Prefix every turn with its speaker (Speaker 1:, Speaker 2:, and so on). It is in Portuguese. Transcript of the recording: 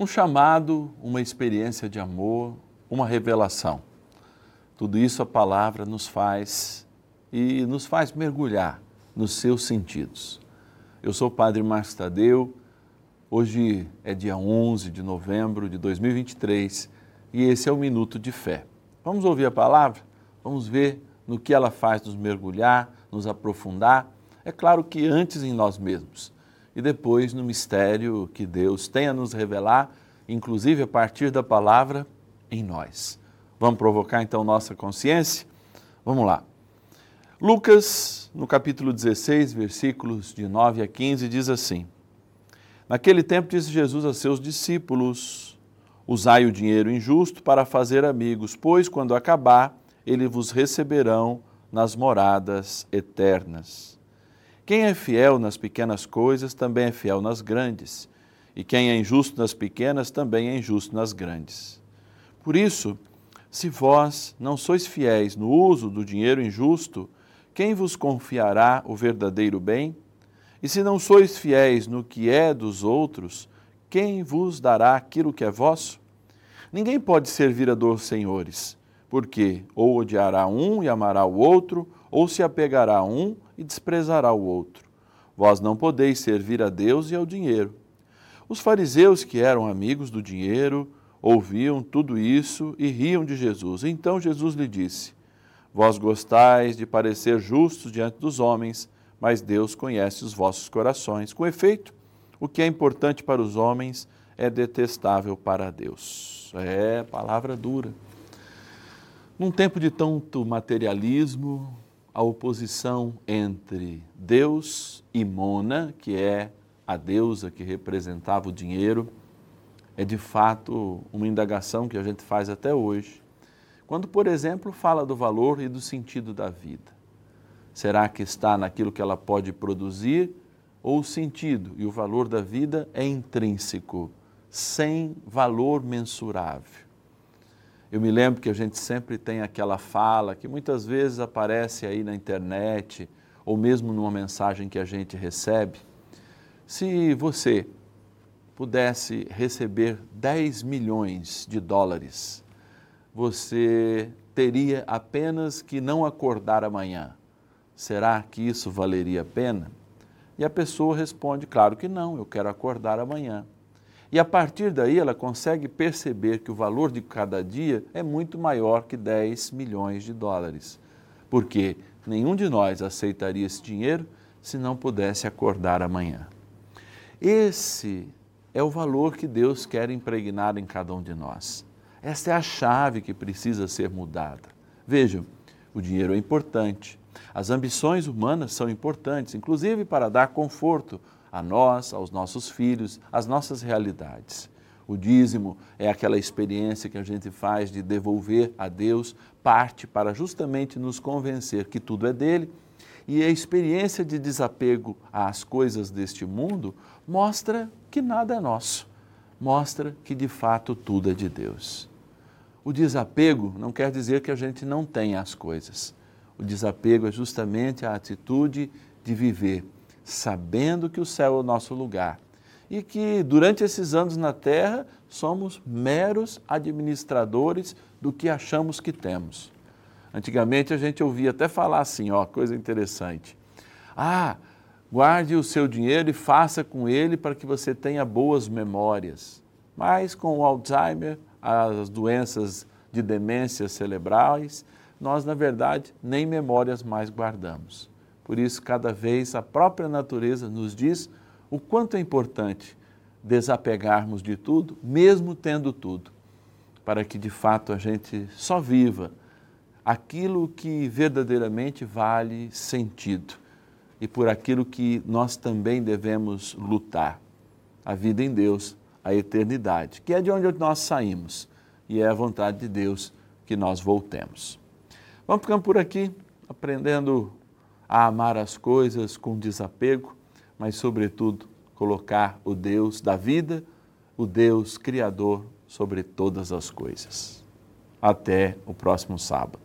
Speaker 1: Um chamado, uma experiência de amor, uma revelação. Tudo isso a palavra nos faz e nos faz mergulhar nos seus sentidos. Eu sou o Padre Márcio Tadeu, hoje é dia 11 de novembro de 2023 e esse é o Minuto de Fé. Vamos ouvir a palavra? Vamos ver no que ela faz nos mergulhar, nos aprofundar. É claro que antes em nós mesmos e depois no mistério que Deus tem a nos revelar, inclusive a partir da palavra em nós. Vamos provocar então nossa consciência? Vamos lá. Lucas, no capítulo 16, versículos de 9 a 15, diz assim: Naquele tempo disse Jesus a seus discípulos: Usai o dinheiro injusto para fazer amigos, pois quando acabar, eles vos receberão nas moradas eternas. Quem é fiel nas pequenas coisas também é fiel nas grandes, e quem é injusto nas pequenas também é injusto nas grandes. Por isso, se vós não sois fiéis no uso do dinheiro injusto, quem vos confiará o verdadeiro bem? E se não sois fiéis no que é dos outros, quem vos dará aquilo que é vosso? Ninguém pode servir a dois senhores, porque ou odiará um e amará o outro, ou se apegará a um e desprezará o outro. Vós não podeis servir a Deus e ao dinheiro. Os fariseus, que eram amigos do dinheiro, ouviam tudo isso e riam de Jesus. Então Jesus lhe disse: Vós gostais de parecer justos diante dos homens, mas Deus conhece os vossos corações. Com efeito, o que é importante para os homens é detestável para Deus. É palavra dura. Num tempo de tanto materialismo, a oposição entre Deus e Mona, que é a deusa que representava o dinheiro, é de fato uma indagação que a gente faz até hoje. Quando, por exemplo, fala do valor e do sentido da vida. Será que está naquilo que ela pode produzir ou o sentido e o valor da vida é intrínseco, sem valor mensurável? Eu me lembro que a gente sempre tem aquela fala que muitas vezes aparece aí na internet ou mesmo numa mensagem que a gente recebe. Se você pudesse receber 10 milhões de dólares, você teria apenas que não acordar amanhã. Será que isso valeria a pena? E a pessoa responde: claro que não, eu quero acordar amanhã. E a partir daí ela consegue perceber que o valor de cada dia é muito maior que 10 milhões de dólares. Porque nenhum de nós aceitaria esse dinheiro se não pudesse acordar amanhã. Esse é o valor que Deus quer impregnar em cada um de nós. Esta é a chave que precisa ser mudada. Vejam, o dinheiro é importante, as ambições humanas são importantes, inclusive para dar conforto a nós, aos nossos filhos, às nossas realidades. O dízimo é aquela experiência que a gente faz de devolver a Deus parte para justamente nos convencer que tudo é dele. E a experiência de desapego às coisas deste mundo mostra que nada é nosso, mostra que de fato tudo é de Deus. O desapego não quer dizer que a gente não tenha as coisas. O desapego é justamente a atitude de viver sabendo que o céu é o nosso lugar e que durante esses anos na terra somos meros administradores do que achamos que temos. Antigamente a gente ouvia até falar assim, ó, coisa interessante. Ah, Guarde o seu dinheiro e faça com ele para que você tenha boas memórias. Mas com o Alzheimer, as doenças de demências cerebrais, nós, na verdade, nem memórias mais guardamos. Por isso, cada vez a própria natureza nos diz o quanto é importante desapegarmos de tudo, mesmo tendo tudo, para que de fato a gente só viva aquilo que verdadeiramente vale sentido e por aquilo que nós também devemos lutar. A vida em Deus, a eternidade, que é de onde nós saímos e é a vontade de Deus que nós voltemos. Vamos ficando por aqui, aprendendo a amar as coisas com desapego, mas, sobretudo, colocar o Deus da vida, o Deus Criador sobre todas as coisas. Até o próximo sábado.